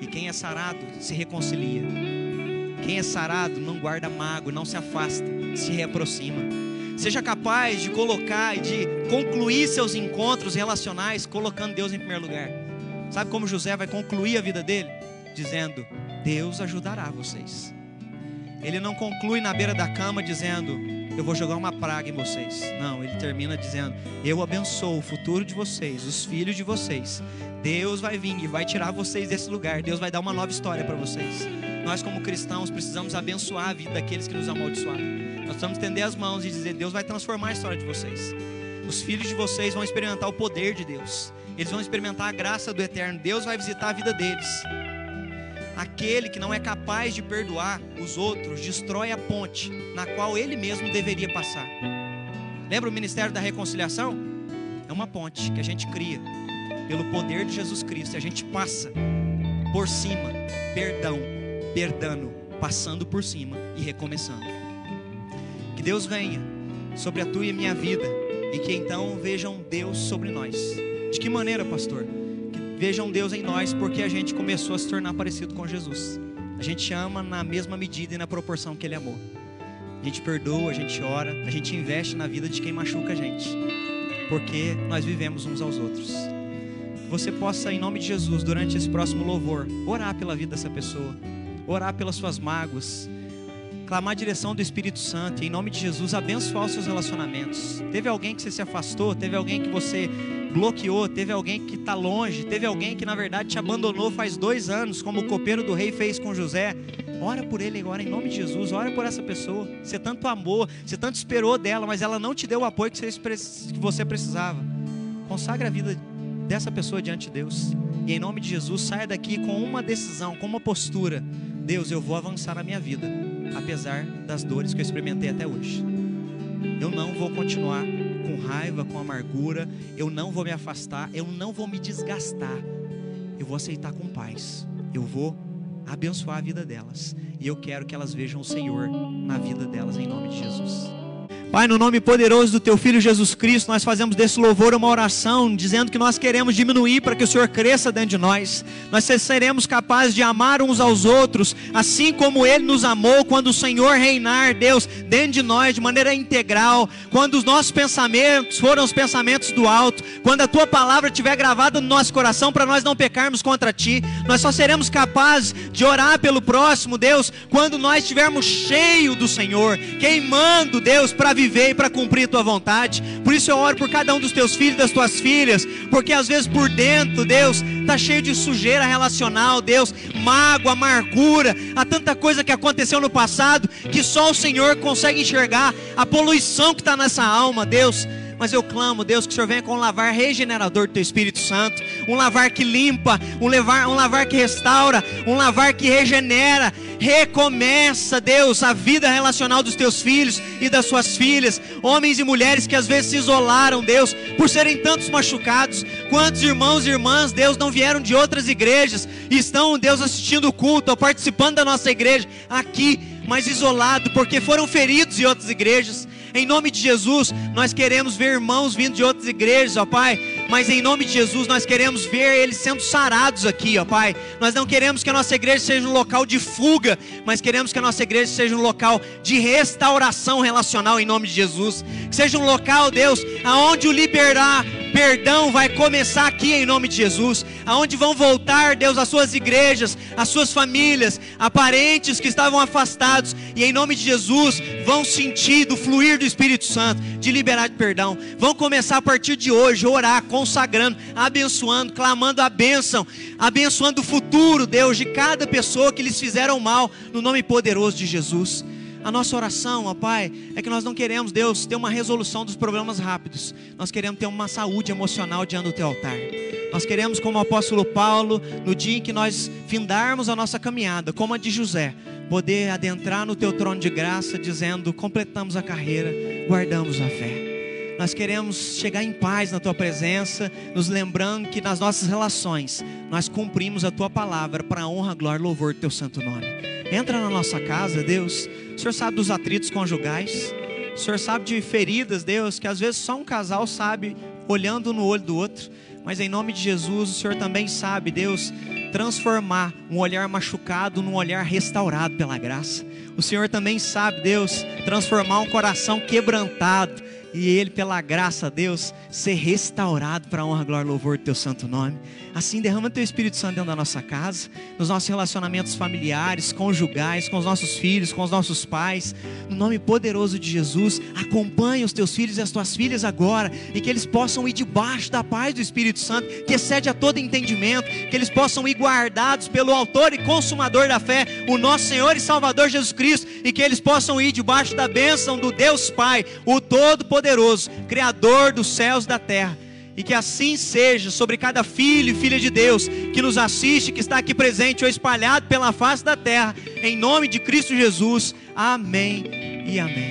E quem é sarado se reconcilia. Quem é sarado não guarda mágoa, não se afasta, se reaproxima. Seja capaz de colocar e de concluir seus encontros relacionais colocando Deus em primeiro lugar. Sabe como José vai concluir a vida dele? Dizendo: Deus ajudará vocês. Ele não conclui na beira da cama dizendo: eu vou jogar uma praga em vocês. Não, ele termina dizendo: Eu abençoo o futuro de vocês, os filhos de vocês. Deus vai vir e vai tirar vocês desse lugar. Deus vai dar uma nova história para vocês. Nós, como cristãos, precisamos abençoar a vida daqueles que nos amaldiçoaram. Nós precisamos estender as mãos e dizer: Deus vai transformar a história de vocês. Os filhos de vocês vão experimentar o poder de Deus. Eles vão experimentar a graça do eterno. Deus vai visitar a vida deles. Aquele que não é capaz de perdoar os outros destrói a ponte na qual ele mesmo deveria passar. Lembra o ministério da reconciliação? É uma ponte que a gente cria pelo poder de Jesus Cristo. A gente passa por cima, perdão, perdando, passando por cima e recomeçando. Que Deus venha sobre a tua e a minha vida e que então vejam Deus sobre nós. De que maneira, pastor? vejam Deus em nós porque a gente começou a se tornar parecido com Jesus. A gente ama na mesma medida e na proporção que Ele amou. A gente perdoa, a gente ora, a gente investe na vida de quem machuca a gente, porque nós vivemos uns aos outros. Que você possa, em nome de Jesus, durante esse próximo louvor, orar pela vida dessa pessoa, orar pelas suas mágoas, clamar a direção do Espírito Santo e, em nome de Jesus, abençoar os seus relacionamentos. Teve alguém que você se afastou, teve alguém que você bloqueou, teve alguém que está longe, teve alguém que na verdade te abandonou faz dois anos, como o copeiro do rei fez com José. Ora por ele agora, em nome de Jesus, ora por essa pessoa. Você tanto amou, você tanto esperou dela, mas ela não te deu o apoio que você precisava. Consagra a vida dessa pessoa diante de Deus. E em nome de Jesus, saia daqui com uma decisão, com uma postura. Deus, eu vou avançar na minha vida apesar das dores que eu experimentei até hoje. Eu não vou continuar com raiva, com amargura, eu não vou me afastar, eu não vou me desgastar. Eu vou aceitar com paz. Eu vou abençoar a vida delas. E eu quero que elas vejam o Senhor na vida delas em nome de Jesus. Pai, no nome poderoso do Teu Filho Jesus Cristo, nós fazemos desse louvor uma oração, dizendo que nós queremos diminuir para que o Senhor cresça dentro de nós. Nós seremos capazes de amar uns aos outros, assim como Ele nos amou, quando o Senhor reinar, Deus, dentro de nós, de maneira integral, quando os nossos pensamentos foram os pensamentos do alto, quando a Tua palavra estiver gravada no nosso coração, para nós não pecarmos contra Ti, nós só seremos capazes de orar pelo próximo, Deus, quando nós estivermos cheios do Senhor, queimando, Deus, para viver viver e para cumprir a tua vontade. Por isso eu oro por cada um dos teus filhos, das tuas filhas, porque às vezes por dentro, Deus, está cheio de sujeira relacional, Deus, mágoa, amargura, há tanta coisa que aconteceu no passado que só o Senhor consegue enxergar a poluição que está nessa alma, Deus. Mas eu clamo, Deus, que o Senhor venha com um lavar regenerador do Teu Espírito Santo, um lavar que limpa, um lavar, um lavar que restaura, um lavar que regenera, recomeça, Deus, a vida relacional dos Teus filhos e das Suas filhas, homens e mulheres que às vezes se isolaram, Deus, por serem tantos machucados. Quantos irmãos e irmãs, Deus, não vieram de outras igrejas e estão, Deus, assistindo o culto ou participando da nossa igreja aqui, mas isolado, porque foram feridos em outras igrejas em nome de Jesus, nós queremos ver irmãos vindo de outras igrejas, ó Pai. Mas em nome de Jesus, nós queremos ver eles sendo sarados aqui, ó Pai. Nós não queremos que a nossa igreja seja um local de fuga, mas queremos que a nossa igreja seja um local de restauração relacional em nome de Jesus. Que seja um local, Deus, aonde o liberar perdão vai começar aqui em nome de Jesus, aonde vão voltar, Deus, as suas igrejas, as suas famílias, a parentes que estavam afastados, e em nome de Jesus vão sentir do fluir do Espírito Santo, de liberar de perdão. Vão começar a partir de hoje, orar, consagrando, abençoando, clamando a bênção, abençoando o futuro, Deus, de cada pessoa que lhes fizeram mal, no nome poderoso de Jesus. A nossa oração, ó Pai, é que nós não queremos, Deus, ter uma resolução dos problemas rápidos. Nós queremos ter uma saúde emocional diante do teu altar. Nós queremos, como o apóstolo Paulo, no dia em que nós findarmos a nossa caminhada, como a de José, poder adentrar no teu trono de graça, dizendo: completamos a carreira, guardamos a fé. Nós queremos chegar em paz na tua presença, nos lembrando que nas nossas relações nós cumprimos a tua palavra para honra, glória e louvor do teu santo nome. Entra na nossa casa, Deus. O Senhor sabe dos atritos conjugais. O Senhor sabe de feridas, Deus, que às vezes só um casal sabe, olhando no olho do outro. Mas em nome de Jesus, o Senhor também sabe, Deus, transformar um olhar machucado num olhar restaurado pela graça. O Senhor também sabe, Deus, transformar um coração quebrantado e ele, pela graça Deus, ser restaurado para a honra, glória e louvor do teu santo nome. Assim, derrama teu Espírito Santo dentro da nossa casa, nos nossos relacionamentos familiares, conjugais, com os nossos filhos, com os nossos pais. No nome poderoso de Jesus, acompanha os teus filhos e as tuas filhas agora, e que eles possam ir debaixo da paz do Espírito Santo, que excede a todo entendimento, que eles possam ir guardados pelo Autor e Consumador da fé, o nosso Senhor e Salvador Jesus Cristo, e que eles possam ir debaixo da bênção do Deus Pai, o Todo-Poderoso, Criador dos céus e da terra. E que assim seja sobre cada filho e filha de Deus que nos assiste, que está aqui presente ou espalhado pela face da terra, em nome de Cristo Jesus. Amém e amém.